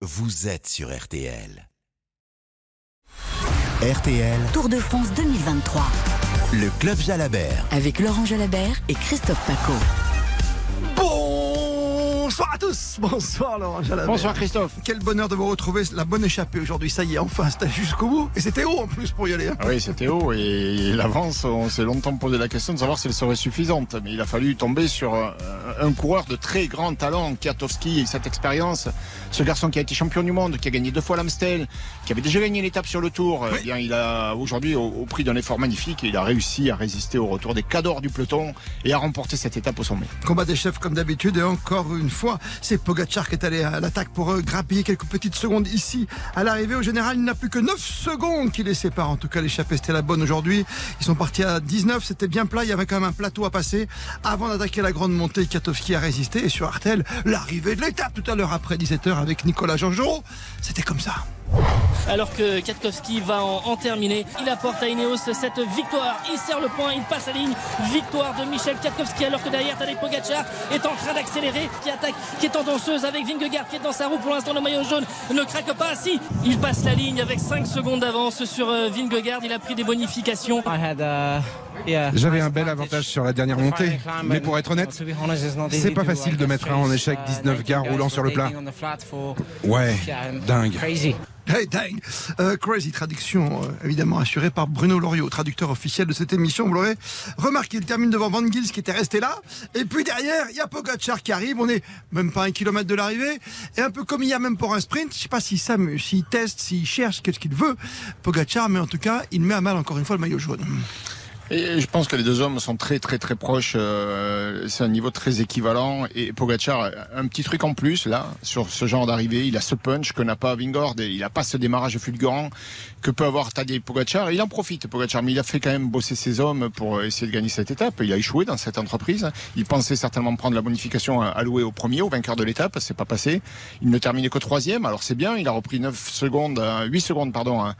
vous êtes sur RTL. RTL, Tour de France 2023 le club Jalabert. avec Laurent Jalabert et Christophe Paco. Bonsoir à tous Bonsoir Laurent Jalabert. Bonsoir Christophe. Quel bonheur de vous retrouver, la bonne échappée aujourd'hui, ça y est, enfin, c'était jusqu'au bout. Et c'était haut en plus pour y aller. hein. Ah oui, c'était haut et l'avance, on s'est longtemps posé la question de savoir si elle serait suffisante. Mais il a fallu tomber sur euh, un coureur de très grand talent, Kiatowski, et cette expérience. Ce garçon qui a été champion du monde, qui a gagné deux fois l'Amstel, qui avait déjà gagné l'étape sur le Tour. Eh bien, il a aujourd'hui, au, au prix d'un effort magnifique, il a réussi à résister au retour des cadors du peloton et à remporter cette étape au sommet. Combat des chefs comme d'habitude et encore une fois, c'est Pogacar qui est allé à l'attaque pour euh, grappiller quelques petites secondes ici. À l'arrivée, au général, il n'a plus que 9 secondes qui les séparent. En tout cas, l'échappée, c'était la bonne aujourd'hui. Ils sont partis à 19, c'était bien plat. Il y avait quand même un plateau à passer avant d'attaquer la grande montée. Katowski a résisté et sur Artel, l'arrivée de l'étape tout à l'heure après 17h avec Nicolas Jean-Jean. C'était comme ça. Alors que Katkowski va en, terminer. Il apporte à Ineos cette victoire. Il serre le point, il passe la ligne. Victoire de Michel Katkowski alors que derrière Tadej Pogacar est en train d'accélérer, qui attaque, qui est en danseuse avec Vingegaard qui est dans sa roue. Pour l'instant, le maillot jaune ne craque pas. Si, il passe la ligne avec 5 secondes d'avance sur euh, Vingegaard. Il a pris des bonifications. J'avais un bel avantage sur la dernière montée, mais pour être honnête, c'est pas facile de mettre un en échec 19 gars roulant sur le plat. Ouais, dingue. Hey, dingue Euh, Crazy, traduction euh, évidemment assurée par Bruno Loriot, traducteur officiel de cette émission. Vous l'aurez remarqué, il termine devant Van Gils qui était resté là. Et puis derrière, il y a Pogacar qui arrive. On est même pas un kilomètre de l'arrivée. Et un peu comme il y a même pour un sprint, je sais pas s'il s'amuse, s'il teste, s'il cherche, qu'est-ce qu'il veut. Pogacar, mais en tout cas, il met à mal encore une fois le maillot jaune. Et je pense que les deux hommes sont très très très proches. euh, c'est un niveau très équivalent. Et Pogacar, un petit truc en plus là sur ce genre d'arrivée, il a ce punch que n'a pas Vingord et il a pas ce démarrage fulgurant que peut avoir Tadej Pogacar. Il en profite Pogacar, mais il a fait quand même bosser ses hommes pour essayer de gagner cette étape. Il a échoué dans cette entreprise. Il pensait certainement prendre la bonification allouée au premier, au vainqueur de l'étape. C'est pas passé. Il ne terminait que troisième. Alors c'est bien. Il a repris 9 secondes, euh, 8 secondes pardon.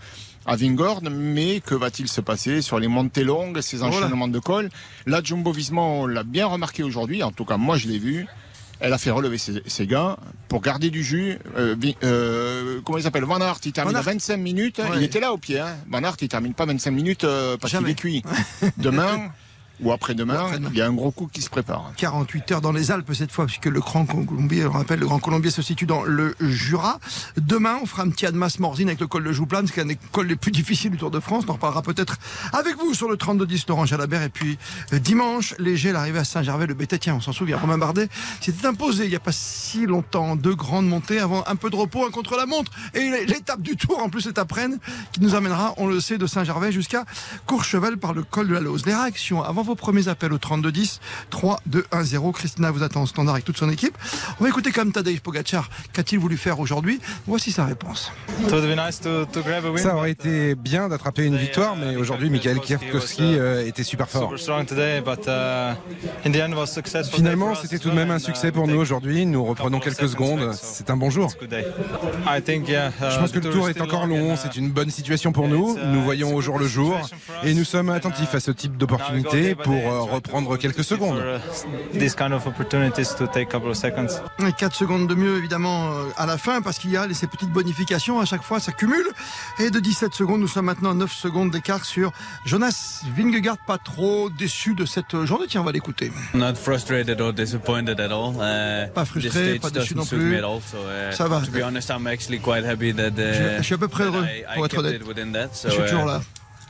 À Vingord, mais que va-t-il se passer sur les montées longues, ces enchaînements de col Là, Jumbo Visma, on l'a bien remarqué aujourd'hui, en tout cas moi je l'ai vu, elle a fait relever ses, ses gars pour garder du jus. Euh, euh, comment il s'appelle? Van Aert, il termine Van à Aert. 25 minutes, Ouais. il était là au pied. Hein. Van Aert, il termine pas 25 minutes euh, parce qu'il est cuit. Demain ou après-demain, il y a un gros coup qui se prépare. 48 heures dans les Alpes cette fois, puisque le Grand Colombier, on rappelle, le Grand Colombier se situe dans le Jura. Demain, on fera un petit Admas Morzine avec le col de Jouplane, c'est un des cols les plus difficiles du Tour de France. On en reparlera peut-être avec vous sur le 32-10 Laurent Jalabert. Et puis euh, dimanche, léger, l'arrivée à Saint-Gervais, le Bététien, on s'en souvient. Romain Bardet s'était imposé il n'y a pas si longtemps. Deux grandes montées avant un peu de repos, un contre la montre. Et l'étape du Tour, en plus, cet après-midi, qui nous amènera, on le sait, de Saint-Gervais jusqu'à Courchevel par le col de la Lose. Les réactions avant vos premiers appels au 3210 3 2 1 0. Christina vous attend au standard avec toute son équipe. On va écouter comme Tadej Pogacar. Qu'a-t-il voulu faire aujourd'hui? Voici sa réponse. Ça aurait été bien d'attraper une victoire, mais aujourd'hui, Michael Kwiatkowski euh, était super fort. Finalement, c'était tout de même un succès pour nous aujourd'hui. Nous reprenons quelques secondes. C'est un bon jour. Je pense que le tour est encore long. C'est une bonne situation pour nous. Nous voyons au jour le jour et nous sommes attentifs à ce type d'opportunité pour euh, reprendre quelques secondes. These kind of opportunities to take a couple of seconds. Et 4 secondes de mieux évidemment euh, à la fin parce qu'il y a ces petites bonifications à chaque fois ça cumule et de 17 secondes nous sommes maintenant à 9 secondes d'écart sur Jonas Vingegaard pas trop déçu de cette journée tiens on va l'écouter Not frustrated or disappointed at all. Uh, Pas frustré, pas déçu non plus. all, so, uh, Ça va. To be honest, I'm actually quite happy that, uh, Je- je suis à peu près heureux, I, I pour être honnête. that. So, je suis toujours là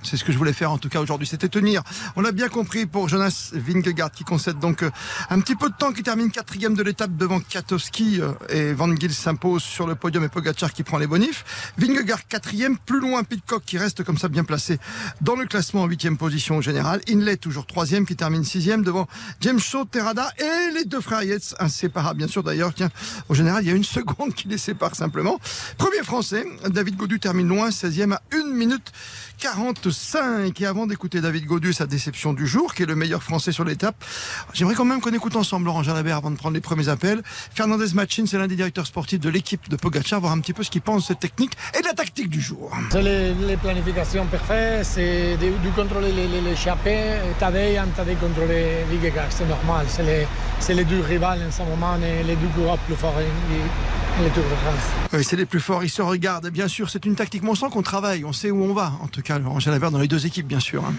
c'est ce que je voulais faire en tout cas aujourd'hui, c'était tenir. On l'a bien compris pour Jonas Vingegaard qui concède donc euh, un petit peu de temps, qui termine quatrième de l'étape devant Katowski euh, et Van Gils s'impose sur le podium et Pogacar qui prend les bonifs. Vingegaard quatrième, plus loin Pitcock qui reste comme ça bien placé dans le classement en huitième position au général. Inlet toujours troisième qui termine sixième devant James Shaw, Terrada et les deux frères Yates, inséparables bien sûr d'ailleurs. Tiens, au général il y a une seconde qui les sépare simplement. Premier français, David Godu termine loin, 16e à 1 minute 45. Et avant d'écouter David Godu, sa déception du jour, qui est le meilleur français sur l'étape, j'aimerais quand même qu'on écoute ensemble Laurent Jalabert avant de prendre les premiers appels. Fernandez Machin, c'est l'un des directeurs sportifs de l'équipe de Pogacar, voir un petit peu ce qu'il pense de cette technique et de la tactique du jour. C'est les, planifications parfaites, c'est de, contrôler les, les, les en train de contrôler c'est normal. C'est les, les deux rivales en ce moment, les deux coureurs plus forts. Tour de France. Oui, c'est les plus forts, ils se regardent. Bien sûr, c'est une tactique. On sent qu'on travaille, on sait où on va. En tout cas, Laurent Jalabert dans les deux équipes, bien sûr. hein.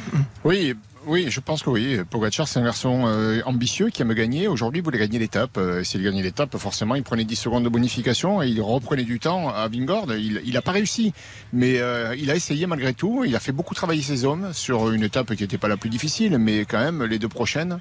Oui, oui, je pense que oui. Pogacar, c'est un garçon euh, ambitieux qui aime gagner. Aujourd'hui, il voulait gagner l'étape. Euh, S'il gagnait l'étape, forcément, il prenait 10 secondes de bonification et il reprenait du temps à Vingord. Il n'a pas réussi, mais euh, il a essayé malgré tout. Il a fait beaucoup travailler ses hommes sur une étape qui n'était pas la plus difficile, mais quand même, les deux prochaines.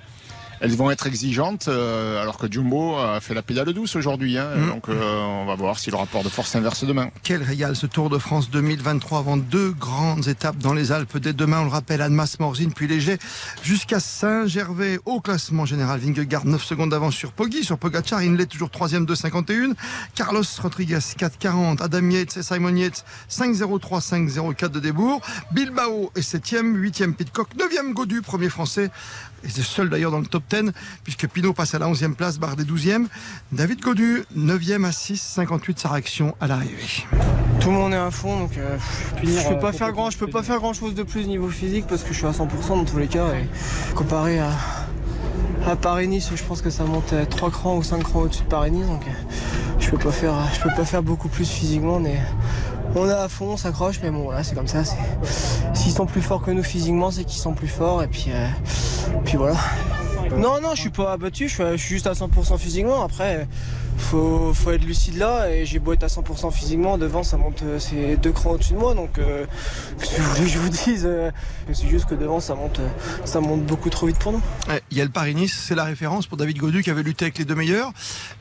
Elles vont être exigeantes, euh, alors que Jumbo a fait la pédale douce aujourd'hui. Hein, Mm. Donc euh, on va voir si le rapport de force s'inverse demain. Quel régal ce Tour de France 2023 avant deux grandes étapes dans les Alpes. Dès demain, on le rappelle, Annemasse, Morzine, puis Léger, jusqu'à Saint-Gervais. Au classement général, Vingegaard 9 secondes d'avance sur Poggi, sur Pogacar. Il l'est toujours 3 de 51. Carlos Rodriguez 4,40. Adam Yates et Simon Yates 5,03, 5,04 de Débourg. Bilbao est 7e, 8e Pitcock, 9e Godu, premier français. Et c'est seul d'ailleurs dans le top 10, puisque Pinot passe à la 11e place, Bardet 12e. David Godu, 9e à 6, 58 sa réaction à l'arrivée. Tout le monde est à fond, donc euh, je peux pas faire grand, je peux pas faire grand chose de plus niveau physique parce que je suis à 100% dans tous les cas. Et comparé à, à Paris-Nice, je pense que ça monte à 3 crans ou 5 crans au-dessus de Paris-Nice, donc euh, je peux pas faire, je peux pas faire beaucoup plus physiquement. Mais on est à fond, on s'accroche, mais bon voilà, c'est comme ça. S'ils sont plus forts que nous physiquement, c'est qu'ils sont plus forts, et puis, euh, puis voilà. Non, non, je suis pas abattu, je suis, juste à 100% physiquement. Après, faut, faut être lucide là, et j'ai beau être à 100% physiquement, devant ça monte, euh, c'est deux crans au-dessus de moi, donc euh, que vous voulez que je vous dise euh, C'est juste que devant ça monte, ça monte beaucoup trop vite pour nous. Il y a le Paris-Nice, c'est la référence pour David Godu qui avait lutté avec les deux meilleurs.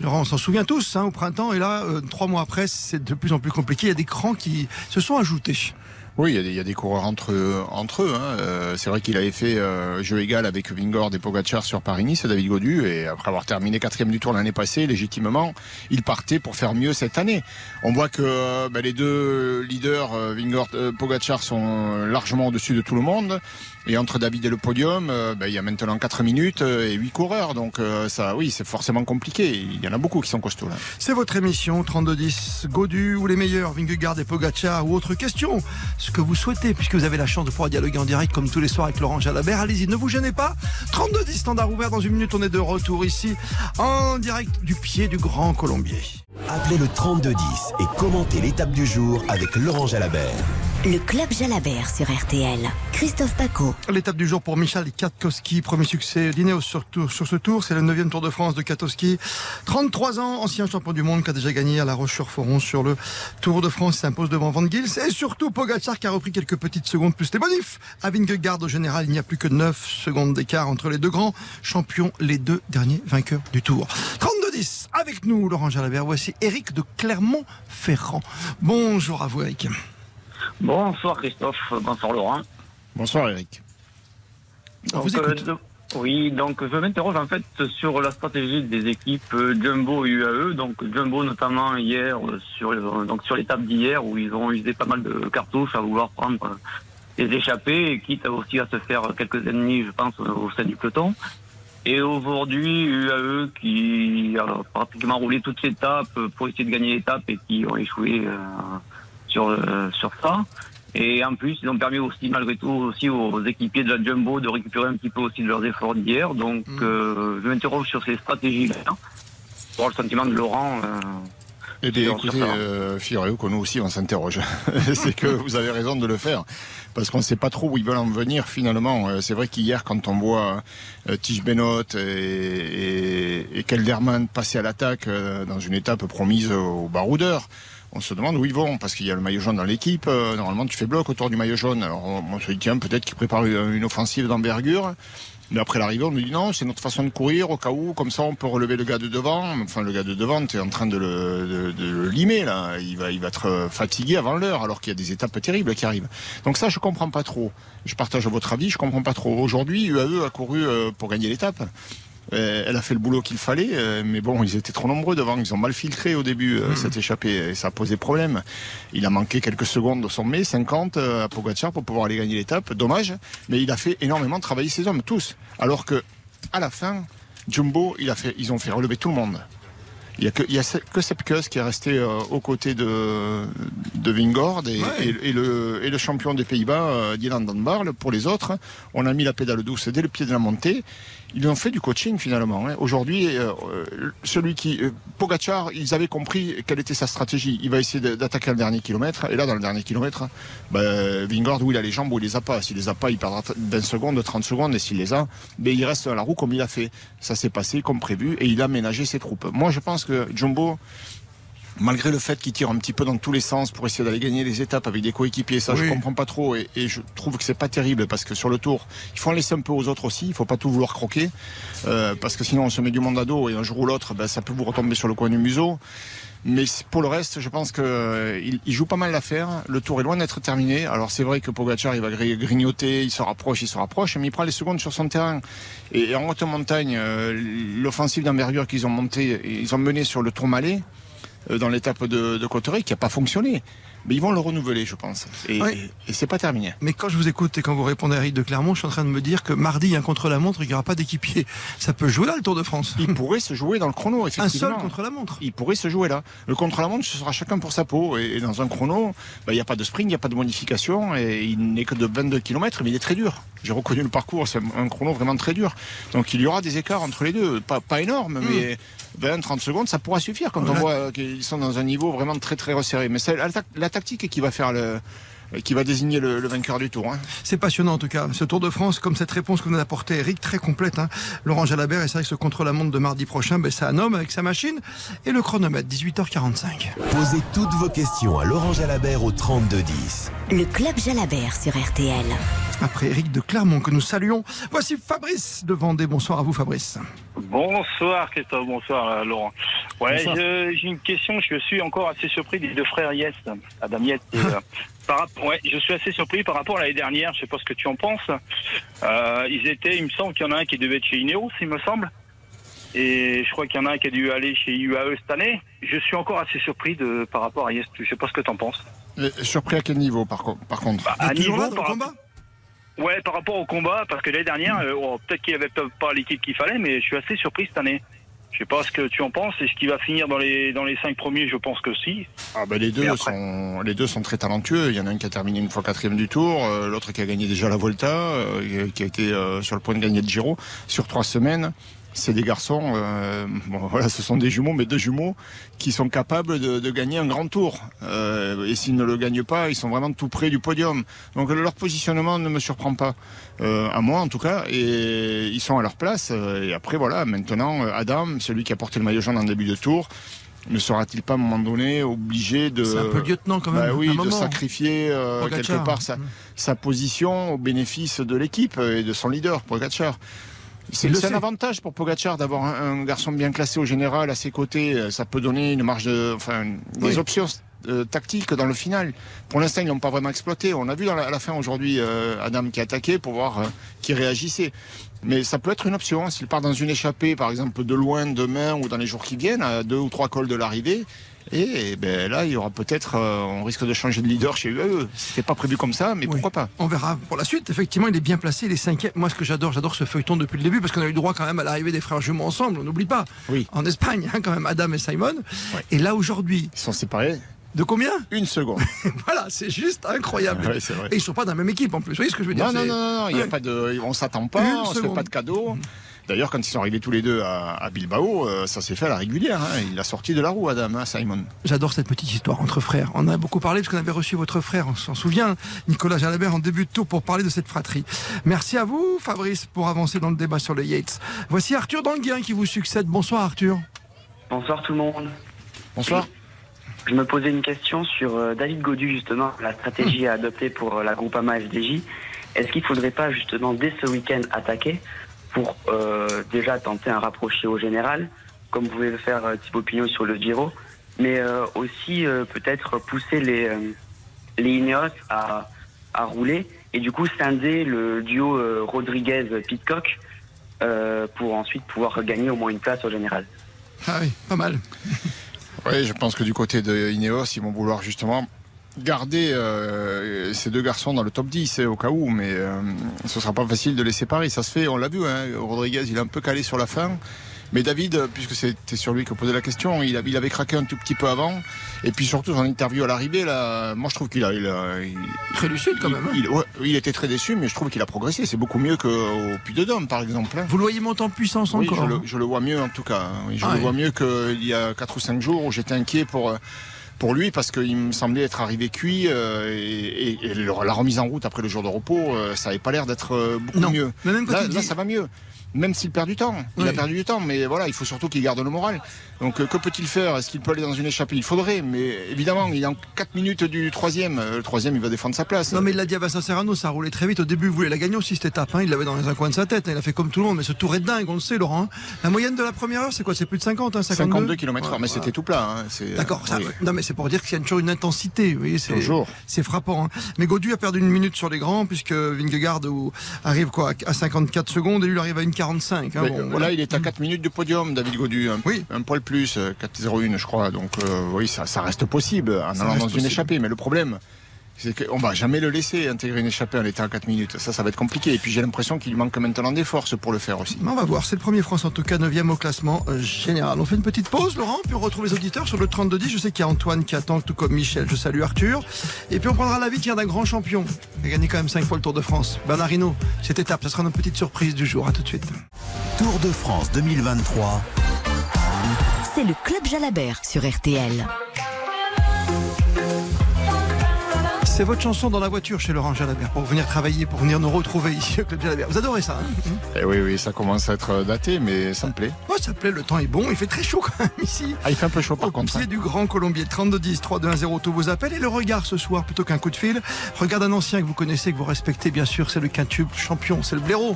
Laurent, on s'en souvient tous hein, au printemps, et là, trois mois après, c'est de plus en plus compliqué. Il y a des crans qui se sont ajoutés. Oui, il y y a des coureurs entre, eux- entre eux. hein. Euh, c'est vrai qu'il avait fait euh, jeu égal avec Vingord et Pogacar sur Paris-Nice, David Godu, et après avoir terminé quatrième du tour l'année passée, légitimement, il partait pour faire mieux cette année. On voit que euh, ben, les deux leaders, euh, Vingord, euh, Pogacar, sont largement au-dessus de tout le monde. Et entre David et le podium, ben, il y a maintenant 4 minutes et 8 coureurs. Donc euh, ça, oui, c'est forcément compliqué. Il y en a beaucoup qui sont costauds là. C'est votre émission 32-10, Godu ou les meilleurs, Vingegaard et Pogacar ou autre question. Ce que vous souhaitez, puisque vous avez la chance de pouvoir dialoguer en direct comme tous les soirs avec Laurent Jalabert. Allez-y, ne vous gênez pas. 32-10, standard ouvert. Dans une minute, on est de retour ici en direct du pied du Grand Colombier. Appelez le 3210 et commentez l'étape du jour avec Laurent Jalabert. Le Club Jalabert sur RTL. Christophe Paco. L'étape du jour pour Michal Katkowski, premier succès d'Ineos sur, ce tour, c'est le 9 Tour de France de Katowski. 33 ans, ancien champion du monde qui a déjà gagné à La Roche-sur-Foron sur le Tour de France, s'impose devant Van Gils et surtout Pogacar qui a repris quelques petites secondes plus les bonifs. À Vingegaard au général, il n'y a plus que 9 secondes d'écart entre les deux grands champions, les deux derniers vainqueurs du Tour. 32-10, avec nous Laurent Jalabert, voici Eric de Clermont-Ferrand. Bonjour à vous Eric. Bonsoir Christophe, bonsour Laurent. Bonsoir Eric. On vous écoute. euh, oui, donc je m'interroge en fait sur la stratégie des équipes euh, Jumbo et UAE. Donc Jumbo notamment hier euh, sur donc sur l'étape d'hier où ils ont usé pas mal de cartouches à vouloir prendre les échappées et quitte aussi à se faire quelques ennemis, je pense, au sein du peloton. Et aujourd'hui, UAE qui a pratiquement roulé toute l'étape pour essayer de gagner l'étape et qui ont échoué euh, sur euh, sur ça. Et en plus, ils ont permis aussi, malgré tout, aussi aux équipiers de la Jumbo de récupérer un petit peu aussi de leurs efforts d'hier. Donc, euh, je m'interroge sur ces stratégies-là. Pour le sentiment de Laurent. euh, Eh bien, écoutez, euh, figurez-vous que nous aussi, on s'interroge. c'est que vous avez raison de le faire. Parce qu'on ne sait pas trop où ils veulent en venir finalement. Euh, C'est vrai qu'hier, quand on voit euh, Tige Benoît et, et, et Kelderman passer à l'attaque euh, dans une étape promise aux baroudeurs, on se demande où ils vont, parce qu'il y a le maillot jaune dans l'équipe. Euh, normalement, tu fais bloc autour du maillot jaune. Alors, on, se dit, tiens, peut-être qu'ils préparent une, une offensive d'envergure. Mais après l'arrivée, on nous dit non, c'est notre façon de courir au cas où, comme ça on peut relever le gars de devant. Enfin, le gars de devant, tu es en train de le, limer là. Il va, il va être euh, fatigué avant l'heure, alors qu'il y a des étapes terribles qui arrivent. Donc ça, je comprends pas trop. Je partage votre avis, je comprends pas trop. Aujourd'hui, UAE a couru euh, pour gagner l'étape. Euh, Elle a fait le boulot qu'il fallait, euh, mais bon, ils étaient trop nombreux devant. Ils ont mal filtré au début euh, cette échappée et ça a posé problème. Il a manqué quelques secondes au sommet, 50 euh, à Pogacar pour pouvoir aller gagner l'étape. Dommage, mais il a fait énormément travailler ses hommes, tous. Alors que à la fin, Jumbo, il a fait, ils ont fait relever tout le monde. Il y a que, il y a que Sepkus qui est resté euh, aux côtés de, de Vingord et, et, le, et le champion des Pays-Bas, euh, Dylan Dunbar. Pour les autres, on a mis la pédale douce dès le pied de la montée ils ont fait du coaching finalement. Hein. Aujourd'hui, euh, celui qui euh, Pogachar, ils avaient compris quelle était sa stratégie. Il va essayer d'attaquer le dernier kilomètre. Et là, dans le dernier kilomètre, ben, Vingord, où il a les jambes, où il les a pas. S'il les a pas, il perdra 20 secondes, 30 secondes. Et s'il les a, ben, il reste à la roue comme il a fait. Ça s'est passé comme prévu et il a ménagé ses troupes. Moi, je pense que Jumbo malgré le fait qu'ils tirent un petit peu dans tous les sens pour essayer d'aller gagner les étapes avec des coéquipiers, ça je comprends pas trop. Et, je trouve que c'est pas terrible parce que sur le tour, il faut en laisser un peu aux autres aussi, il faut pas tout vouloir croquer euh, parce que sinon on se met du monde à dos et un jour ou l'autre, ben, ça peut vous retomber sur le coin du museau. Mais pour le reste, je pense qu'il euh, joue pas mal l'affaire. Le tour est loin d'être terminé. Alors c'est vrai que Pogacar, il va grignoter, il se rapproche, il se rapproche, mais il prend les secondes sur son terrain. Et, en haute montagne, euh, l'offensive d'envergure qu'ils ont monté, ils ont mené sur le Tourmalet. Euh, dans l'étape de, de qui n'a pas fonctionné. Mais ils vont le renouveler, je pense. Et, et, c'est pas terminé. Mais quand je vous écoute et quand vous répondez à Eric de Clermont, je suis en train de me dire que mardi, il y a un contre-la-montre, il n'y aura pas d'équipier. Ça peut jouer là, le Tour de France. Il pourrait se jouer dans le chrono, effectivement. Un seul contre-la-montre. Il pourrait se jouer là. Le contre-la-montre, ce sera chacun pour sa peau. Et, dans un chrono, bah, il n'y a pas de sprint, il n'y a pas de modification. Et il n'est que de 22 km, mais il est très dur. J'ai reconnu le parcours, c'est un chrono vraiment très dur. Donc il y aura des écarts entre les deux. Pas, pas énormes, hmm. mais 20-30 secondes, ça pourra suffire quand on voit qu'ils sont dans un niveau vraiment très très resserré. Mais c'est la, tactique qui va faire le, qui va désigner le, vainqueur du tour. Hein. C'est passionnant en tout cas, ce Tour de France, comme cette réponse que vous nous apportée Eric, très complète. Hein. Laurent Jalabert, et c'est vrai que ce contre-la-montre de mardi prochain, ben, c'est un homme avec sa machine et le chronomètre, 18h45. Posez toutes vos questions à Laurent Jalabert au 3210. Le Club Jalabert sur RTL. Après Eric de Clermont que nous saluons, voici Fabrice de Vendée. Bonsoir à vous Fabrice. Bonsoir Christophe, bonsoir euh, Laurent. Ouais, j'ai une question, je suis encore assez surpris des deux frères Yes, Adam Yes et, euh, par, ouais, je suis assez surpris par rapport à l'année dernière, je sais pas ce que tu en penses. Euh, ils étaient, il me semble qu'il y en a un qui devait être chez Ineos, il me semble. Et je crois qu'il y en a un qui a dû aller chez UAE cette année. Je suis encore assez surpris de, par rapport à Yes, je sais pas ce que tu en penses. surpris à quel niveau par, par contre? Bah, À niveau là, par combat? Ouais, par rapport au combat, parce que l'année dernière, euh, oh, peut-être qu'il n'y avait pas l'équipe qu'il fallait, mais je suis assez surpris cette année. Je sais pas ce que tu en penses. Est-ce qu'il va finir dans les dans les cinq premiers? Je pense que si. Ah ben les deux sont les deux sont très talentueux. Il y en a un qui a terminé une fois quatrième du Tour, euh, l'autre qui a gagné déjà la Volta, euh, qui a été sur le point de gagner le Giro sur trois semaines c'est des garçons, euh, bon, voilà, ce sont des jumeaux, mais deux jumeaux qui sont capables de, gagner un grand tour. Euh, et s'ils ne le gagnent pas, ils sont vraiment tout près du podium. Donc leur positionnement ne me surprend pas, euh, à moi en tout cas, et ils sont à leur place. Et après voilà, maintenant Adam, celui qui a porté le maillot jaune en début de tour. Ne sera-t-il pas à un moment donné obligé de. C'est un peu lieutenant quand même. Bah oui, de sacrifier quelque part sa, sa, position au bénéfice de l'équipe et de son leader, Pogacar. C'est un avantage pour Pogacar d'avoir un, garçon bien classé au général à ses côtés. Euh, ça peut donner une marge de, enfin, des options euh, tactiques dans le final. Pour l'instant, ils n'ont pas vraiment exploité. On a vu dans la, à la fin aujourd'hui euh, Adam qui a attaqué pour voir qui réagissait. Mais ça peut être une option. Hein. S'il part dans une échappée, par exemple, de loin demain ou dans les jours qui viennent, à deux ou trois cols de l'arrivée, et ben là, il y aura peut-être, euh, on risque de changer de leader chez eux. C'était pas prévu comme ça, mais pourquoi pas On verra pour la suite. Effectivement, il est bien placé, il est cinquième. Moi, ce que j'adore, j'adore ce feuilleton depuis le début, parce qu'on a eu droit quand même à l'arrivée des frères jumeaux ensemble. On n'oublie pas. Oui. En Espagne, hein, quand même, Adam et Simon. Et là aujourd'hui, ils sont séparés. De combien? Une seconde. voilà, c'est juste incroyable. vrai. Et ils sont pas dans la même équipe en plus. Vous voyez ce que je veux dire Non, non, non, non, il y a pas de, on s'attend pas, on ne fait pas de cadeaux. D'ailleurs, quand ils sont arrivés tous les deux à, Bilbao, euh, ça s'est fait à la régulière. Hein. Il a sorti de la roue, Adam, hein, Simon. J'adore cette petite histoire entre frères. On en a beaucoup parlé parce qu'on avait reçu votre frère, on s'en souvient, Nicolas Jalabert, en début de tour pour parler de cette fratrie. Merci à vous, Fabrice, pour avancer dans le débat sur les Yates. Voici Arthur Danguien qui vous succède. Bonsoir, Arthur. Bonsoir, tout le monde. Bonsoir. Je me posais une question sur euh, David Godu, justement, la stratégie à adopter pour euh, la Groupama FDJ. Est-ce qu'il ne faudrait pas, justement, dès ce week-end, attaquer pour euh, déjà tenter un rapproché au général, comme pouvez le faire euh, Thibaut Pinot sur le Giro, mais euh, aussi peut-être pousser les, les Ineos à, à rouler et du coup scinder le duo Rodriguez-Pitcock pour ensuite pouvoir gagner au moins une place au général. Ah oui, pas mal. oui, je pense que du côté de Ineos, ils vont vouloir justement garder euh, ces deux garçons dans le top 10 au cas où, mais euh, ce sera pas facile de les séparer. Ça se fait, on l'a vu, hein, Rodriguez il est un peu calé sur la fin. Mais David, puisque c'était sur lui que posait la question, il, il, avait craqué un tout petit peu avant. Et puis surtout, son interview à l'arrivée, là, moi je trouve qu'il a, il Très lucide quand même. Hein. Il, était très déçu, mais je trouve qu'il a progressé. C'est beaucoup mieux qu'au Puy de Dôme, par exemple. Hein. Vous le voyez monter en puissance encore je le, je le, vois mieux en tout cas. je ah le vois mieux qu'il y a 4 ou 5 jours où j'étais inquiet pour pour lui parce qu'il me semblait être arrivé cuit euh, et, la remise en route après le jour de repos, euh, ça n'avait pas l'air d'être euh, beaucoup mieux. là, ça va mieux même s'il perd du temps. Il a perdu du temps, mais voilà, il faut surtout qu'il garde le moral. Donc, euh, que peut-il faire? Est-ce qu'il peut aller dans une échappée? Il faudrait, mais évidemment, il est en 4 minutes du troisième. Euh, le troisième, il va défendre sa place. Non, mais il l'a dit à Vincent Serrano, ça roulait très vite. Au début, il voulait la gagner aussi cette étape. Hein. Il l'avait dans un coin de sa tête. Hein. Il a fait comme tout le monde, mais ce tour est dingue, on le sait, Laurent. Hein. La moyenne de la première heure, c'est quoi? C'est plus de 50, hein, 52, km/h, mais c'était tout plat. D'accord. Non, mais c'est pour dire qu'il y a toujours une intensité. C'est C'est frappant. Mais Godu a perdu une minute sur les grands, puisque Vingegaard arrive quoi à 54 secondes et lui il arrive à une 45. Voilà, il est à 4 minutes du podium, David Godu. Un, oui. un poil plus, 4-0-1, euh, je crois. Donc, euh, oui, ça, ça, reste possible en allant dans une échappée. Mais le problème, c'est qu'on va jamais le laisser intégrer une échappée en étant à 4 minutes. Ça, ça va être compliqué. Et puis j'ai l'impression qu'il manque maintenant des forces pour le faire aussi. On va voir. C'est le premier France, en tout cas, 9 au classement euh, général. On fait une petite pause, Laurent, puis on retrouve les auditeurs sur le 32-10. Je sais qu'il y a Antoine qui attend, tout comme Michel. Je salue Arthur. Et puis on prendra la vie d'un grand champion. Il a gagné quand même 5 fois le Tour de France. Bernard Hinault, cette étape, ça sera notre petite surprise du jour. À tout de suite. Tour de France 2023. C'est le Club Jalabert sur RTL. C'est votre chanson dans la voiture chez Laurent Jalabert pour venir travailler, pour venir nous retrouver ici au Club Jalabert. Vous adorez ça hein? Eh Oui, oui, ça commence à être daté, mais ça me plaît. Oh, ça me plaît, le temps est bon, il fait très chaud quand même ici. Ah, il fait un peu chaud par contre. Au pied hein. du Grand Colombier, 3210 3210, tout vous appelle. Et le regard ce soir, plutôt qu'un coup de fil, regarde un ancien que vous connaissez, que vous respectez bien sûr, c'est le quintube champion, c'est le blaireau.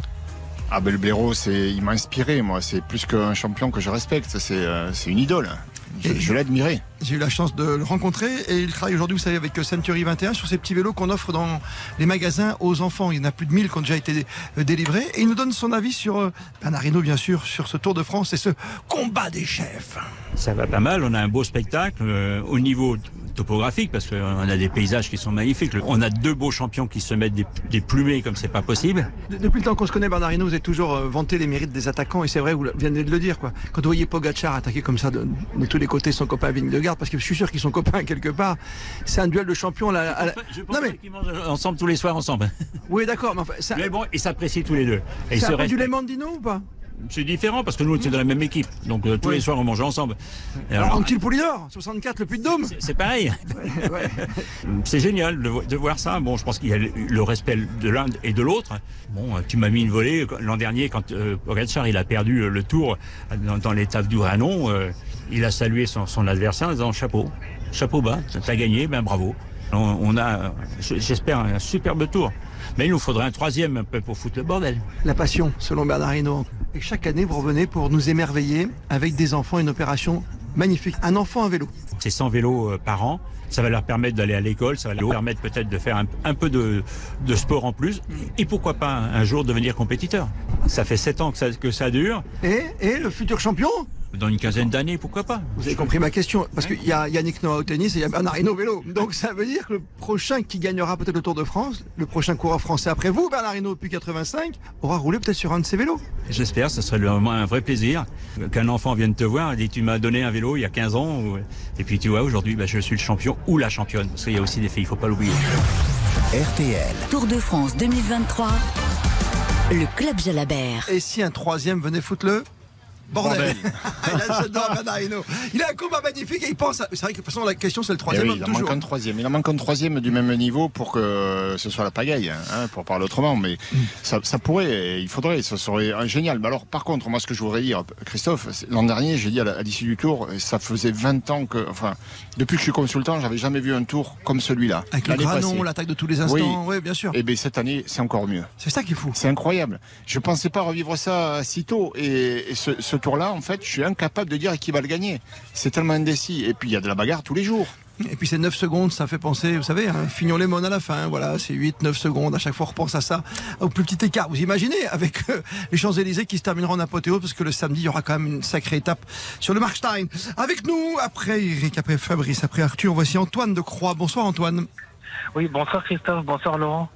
Ah ben le blaireau, c'est, il m'a inspiré, moi. C'est plus qu'un champion que je respecte. C'est, euh, c'est une idole. Je, l'ai admiré. J'ai eu la chance de le rencontrer et il travaille aujourd'hui, vous savez, avec Century 21 sur ces petits vélos qu'on offre dans les magasins aux enfants. Il y en a plus de 1000 qui ont déjà été euh, délivrés et il nous donne son avis sur, euh, Panarino bien sûr, sur ce Tour de France et ce combat des chefs. Ça va pas mal, on a un beau spectacle euh, au niveau topographique parce qu'on a des paysages qui sont magnifiques. On a deux beaux champions qui se mettent des, plumées comme c'est pas possible. Depuis le temps qu'on se connaît, Bernardino, vous avez toujours vanté les mérites des attaquants et c'est vrai, vous venez de le dire. Quoi. Quand vous voyez Pogacar attaquer comme ça de, de tous les côtés son copain Vingegaard, parce que je suis sûr qu'ils sont copains quelque part. C'est un duel de champions. Là, Je pense mais... qu'ils mangent ensemble tous les soirs ensemble. Oui, d'accord. Mais, enfin, mais bon, ils s'apprécient tous les deux. C'est un peu du Lemandino ou pas? C'est différent parce que nous, on était dans la même équipe. Donc euh, tous les soirs, on mangeait ensemble. alors, alors Poulidor, 64, le Puy de Dôme. C'est pareil. c'est génial de, voir ça. Bon, je pense qu'il y a le respect de l'un et de l'autre. Bon, tu m'as mis une volée l'an dernier quand euh, il a perdu le tour dans, l'étape du Ranon. Euh, il a salué son, adversaire en disant chapeau, chapeau bas, t'as gagné, ben bravo. On, a, j'espère, un superbe tour. Mais il nous faudrait un troisième un peu pour foutre le bordel. La passion, selon Bernard Hinault. Et chaque année, vous revenez pour nous émerveiller avec des enfants, une opération magnifique. Un enfant à vélo. C'est 100 vélos euh, par an. Ça va leur permettre d'aller à l'école, ça va leur permettre peut-être de faire un, peu de, sport en plus. Et pourquoi pas un, jour devenir compétiteur? Ça fait 7 ans que ça, que ça dure. Et, et le futur champion? Dans une quinzaine d'années, pourquoi pas Vous avez compris ma question, parce qu'il y a Yannick Noah au tennis et il y a Bernard Hinault au vélo. Donc ça veut dire que le prochain qui gagnera peut-être le Tour de France, le prochain coureur français après vous, Bernard Hinault depuis 85, aura roulé peut-être sur un de ses vélos. J'espère, ce serait vraiment un vrai plaisir qu'un enfant vienne te voir et dit tu m'as donné un vélo il y a 15 ans, et puis tu vois aujourd'hui bah, je suis le champion ou la championne, parce qu'il y a aussi des filles, il faut pas l'oublier. RTL. Tour de France 2023. Le Club Jalabert. Et si un troisième venait foutre le Bordel. il a un combat magnifique et il pense. C'est vrai que de toute façon, la question, c'est le troisième. Eh il en manque un troisième. Il en manque un troisième du même niveau pour que ce soit la pagaille, hein, pour parler autrement. Mais mm. ça, pourrait, il faudrait, ça serait génial. Mais alors, par contre, moi, ce que je voudrais dire, Christophe, l'an dernier, j'ai dit à l'issue du tour, ça faisait 20 ans que. Enfin, depuis que je suis consultant, j'avais jamais vu un tour comme celui-là. Avec le granon, l'attaque de tous les instants. Oui, bien sûr. Et eh bien cette année, c'est encore mieux. C'est ça qui est fou. C'est incroyable. Je pensais pas revivre ça si tôt. Et, ce, ce tour-là, en fait, je suis incapable de dire qui va le gagner. C'est tellement indécis. Et puis, il y a de la bagarre tous les jours. Et puis ces 9 secondes, ça fait penser, vous savez, hein, Fignon Lemon à la fin, voilà, c'est 8, 9 secondes, à chaque fois on repense à ça, au plus petit écart. Vous imaginez, avec euh, les Champs-Élysées qui se termineront en apothéose, parce que le samedi, il y aura quand même une sacrée étape sur le Markstein. Avec nous, après Eric, après Fabrice, après Arthur, voici Antoine de Croix. Bonsoir Antoine. Oui, bonsoir Christophe, bonsoir Laurent.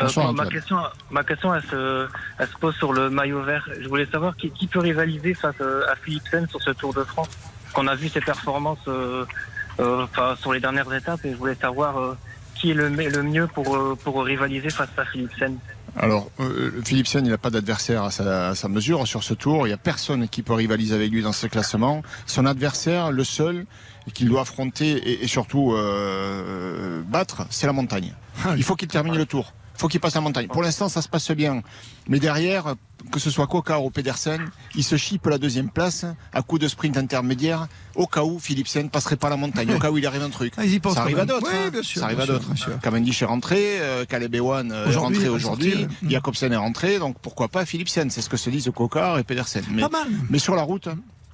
Euh, Bonsoir, bon, ma question, ma question elle se, elle se pose sur le maillot vert. Je voulais savoir qui, qui peut rivaliser face euh, à Philipsen sur ce Tour de France. Qu'on a vu ses performances euh, euh, enfin, sur les dernières étapes et je voulais savoir qui est le, le mieux pour, pour rivaliser face à Philipsen. Alors, euh, Philipsen, il n'a pas d'adversaire à sa, à sa mesure sur ce tour. Il n'y a personne qui peut rivaliser avec lui dans ce classement. Son adversaire, le seul qu'il doit affronter et, et surtout euh, battre, c'est la montagne. Il faut qu'il termine le tour. Il faut qu'il passe la montagne. Pour l'instant, ça se passe bien. Mais derrière, que ce soit Coca ou Pedersen, il se chipe la deuxième place à coup de sprint intermédiaire au cas où Philipsen passerait pas la montagne, au cas où il arrive un truc. Ah, ils y pensent ça arrive à d'autres. Oui, hein. bien sûr, ça arrive bien à d'autres. Cavendish est rentré, euh, Caleb Ewan euh, est Aujourd'hui, rentré aujourd'hui. Jacobsen est rentré, donc pourquoi pas Philipsen C'est ce que se disent Coca et Pedersen. Mais, Pas mal. mais sur la route,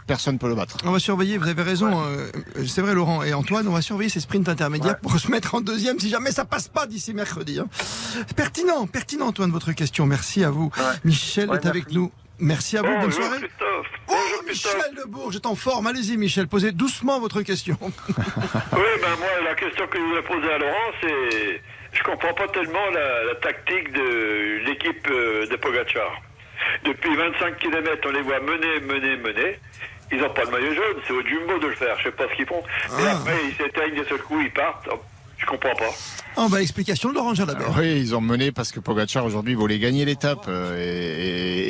personne ne peut le battre. On va surveiller, vous avez raison, euh, c'est vrai Laurent et Antoine, on va surveiller ces sprints intermédiaires pour se mettre en deuxième si jamais ça passe pas d'ici mercredi. hein. Pertinent, pertinent Antoine votre question, merci à vous. Michel Ouais, est avec nous. Merci à vous, bonne Bonjour soirée. Christophe. Oh Michel de Bourges, est en forme, allez-y Michel, posez doucement votre question. Oui, ben moi, la question que je voulais poser à Laurent, c'est. Je comprends pas tellement la, la tactique de l'équipe euh, de Pogacar. Depuis 25 km, on les voit mener, mener, mener. Ils n'ont pas le maillot jaune, c'est au Jumbo de le faire, je sais pas ce qu'ils font. Et Ah. après, ils s'éteignent d'un seul coup, ils partent. Je comprends pas. Oh bah explication de Laurent Jalabert. Oui, ils ont mené parce que Pogacar aujourd'hui voulait gagner l'étape euh,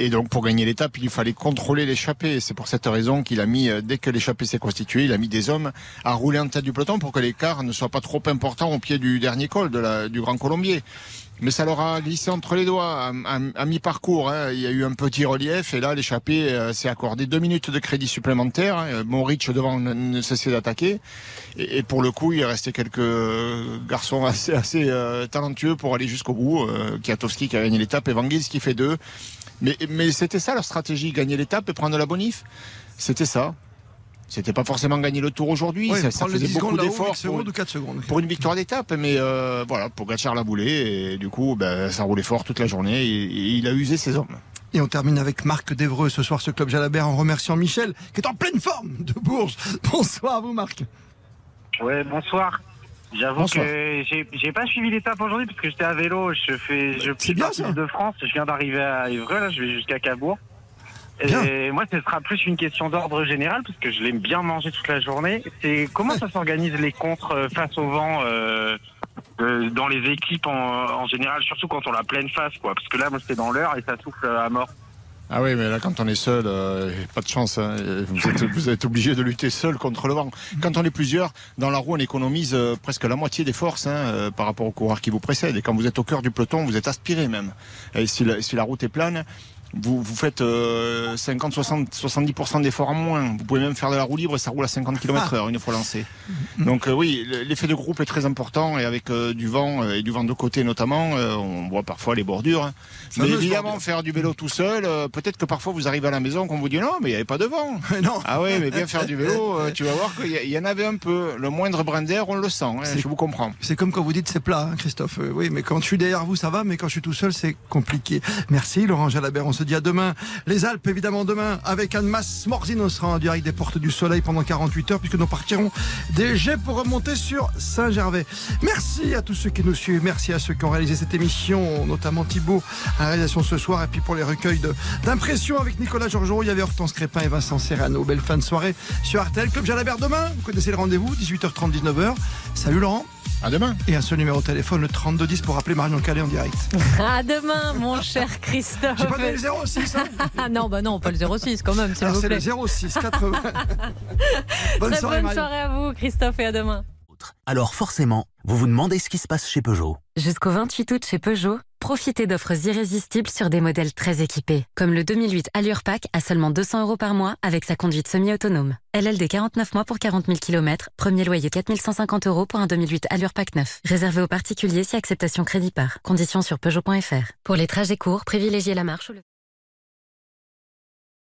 et, et donc pour gagner l'étape, il fallait contrôler l'échappée. C'est pour cette raison qu'il a mis euh, dès que l'échappée s'est constituée, il a mis des hommes à rouler en tête du peloton pour que l'écart ne soit pas trop important au pied du dernier col de la, du Grand Colombier. Mais ça leur a glissé entre les doigts à, mi-parcours. hein. Il y a eu un petit relief et là l'échappée euh, s'est accordé deux minutes de crédit supplémentaire. hein. Monrich devant ne, ne cessait d'attaquer et, pour le coup il restait quelques euh, garçons assez euh, talentueux pour aller jusqu'au bout. Euh, Kwiatkowski qui a gagné l'étape et Van Gils qui fait deux. Mais, mais c'était ça leur stratégie, gagner l'étape et prendre la bonif. C'était ça. C'était pas forcément gagner le tour aujourd'hui, Ouais, ça, ça faisait 10 beaucoup d'efforts 8 secondes pour, ou 4 secondes. pour une victoire d'étape, mais euh, voilà, Pogacar l'a boulé et du coup, ben, ça roulait fort toute la journée et, et il a usé ses hommes. Et on termine avec Marc Devreux ce soir, ce club Jalabert, en remerciant Michel, qui est en pleine forme de Bourges. Bonsoir à vous Marc. Ouais, bonsoir. J'avoue que j'ai pas suivi l'étape aujourd'hui parce que j'étais à vélo. Je fais, je C'est bien, fais ça. de France. Je viens d'arriver à Évreux, là, je vais jusqu'à Cabourg. Bien. Et moi, ce sera plus une question d'ordre général parce que je l'aime bien manger toute la journée. C'est comment ça s'organise les contres euh, face au vent euh, euh, dans les équipes en, en général, surtout quand on a pleine face, quoi. Parce que là, moi, c'était dans l'heure et ça souffle à mort. Ah oui, mais là, quand on est seul, euh, pas de chance. hein. Vous, êtes, vous êtes obligé de lutter seul contre le vent. Quand on est plusieurs, dans la roue, on économise euh, presque la moitié des forces hein, euh, par rapport au coureur qui vous précède. Et quand vous êtes au cœur du peloton, vous êtes aspiré même. Et si la, si la route est plane, vous, vous faites euh, 50, 60, 70% d'efforts en moins. Vous pouvez même faire de la roue libre et ça roule à 50 km heure une fois lancé. Donc euh, oui, le- l'effet de groupe est très important et avec euh, du vent euh, et du vent de côté notamment, on voit parfois les bordures. hein. Mais évidemment, bordure. faire du vélo tout seul, peut-être que parfois vous arrivez à la maison qu'on vous dit non, mais il n'y avait pas de vent. non. Ah oui, mais bien faire du vélo, tu vas voir qu'il y, en avait un peu. Le moindre brin d'air, on le sent. hein, je vous comprends. C'est comme quand vous dites c'est plat, hein, Christophe. Oui, mais quand je suis derrière vous, ça va, mais quand je suis tout seul, c'est compliqué. Merci, Laurent Jalabert. On se dit à demain. Les Alpes, évidemment, demain, avec Anne-Masse Morzino sera en direct des Portes du Soleil pendant 48 heures, puisque nous partirons des jets pour remonter sur Saint-Gervais. Merci à tous ceux qui nous suivent. Merci à ceux qui ont réalisé cette émission, notamment Thibaut à la réalisation ce soir. Et puis pour les recueils d'impressions avec Nicolas Georgerot, il y avait Hortense Crépin et Vincent Serrano. Belle fin de soirée sur RTL. Club Jalabert demain. Vous connaissez le rendez-vous, 18h30, 19h. Salut Laurent. À demain. Et un seul numéro de téléphone, le 3210 pour appeler Marion Calais en direct. À demain, mon cher Christophe. J'ai pas donné le 06, hein Ah non, bah non, pas le 06 quand même, s'il vous c'est le 06 80. bonne Très soirée bonne Marion. soirée à vous, Christophe, et à demain. Alors forcément, vous vous demandez ce qui se passe chez Peugeot. Jusqu'au 28 août chez Peugeot, profitez d'offres irrésistibles sur des modèles très équipés, comme le 2008 Allure Pack à seulement 200 euros par mois avec sa conduite semi-autonome. LLD 49 mois pour 40 000 km, premier loyer 4150 euros pour un 2008 Allure Pack 9. Réservé aux particuliers si acceptation crédit par. Conditions sur Peugeot.fr. Pour les trajets courts, privilégiez la marche ou le...